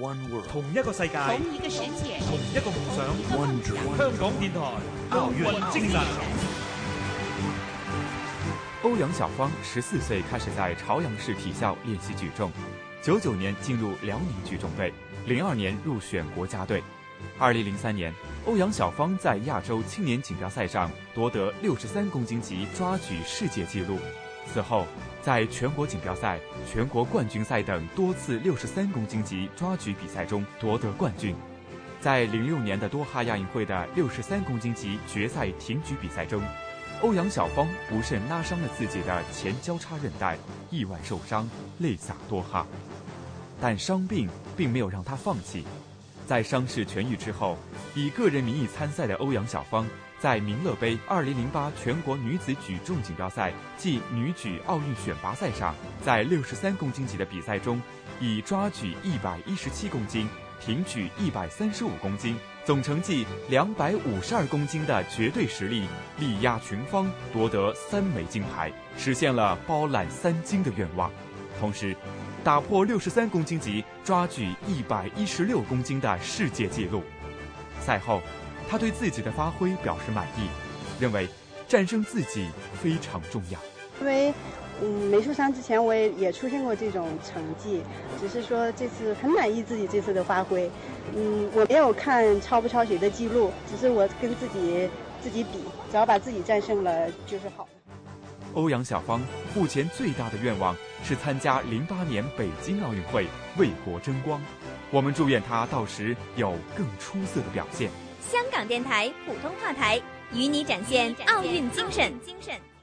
One world，同一个世界，同一个世界，同一个梦想。One dream，香港电台奥运精神。欧阳小芳十四岁开始在朝阳市体校练习举重，九九年进入辽宁举重队，零二年入选国家队。二零零三年，欧阳小芳在亚洲青年锦标赛上夺得六十三公斤级抓举世界纪录。此后，在全国锦标赛、全国冠军赛等多次六十三公斤级抓举比赛中夺得冠军。在零六年的多哈亚运会的六十三公斤级决赛挺举比赛中，欧阳晓芳不慎拉伤了自己的前交叉韧带，意外受伤，泪洒多哈。但伤病并没有让他放弃。在伤势痊愈之后，以个人名义参赛的欧阳晓芳，在民乐杯2008全国女子举重锦标赛暨女举奥运选拔赛上，在63公斤级的比赛中，以抓举117公斤、挺举135公斤，总成绩252公斤的绝对实力，力压群芳，夺得三枚金牌，实现了包揽三金的愿望。同时，打破六十三公斤级抓举一百一十六公斤的世界纪录。赛后，他对自己的发挥表示满意，认为战胜自己非常重要。因为，嗯，没受伤之前我也也出现过这种成绩，只是说这次很满意自己这次的发挥。嗯，我没有看超不超谁的记录，只是我跟自己自己比，只要把自己战胜了就是好。欧阳小芳目前最大的愿望是参加零八年北京奥运会，为国争光。我们祝愿她到时有更出色的表现。香港电台普通话台与你展现奥运精神。精神。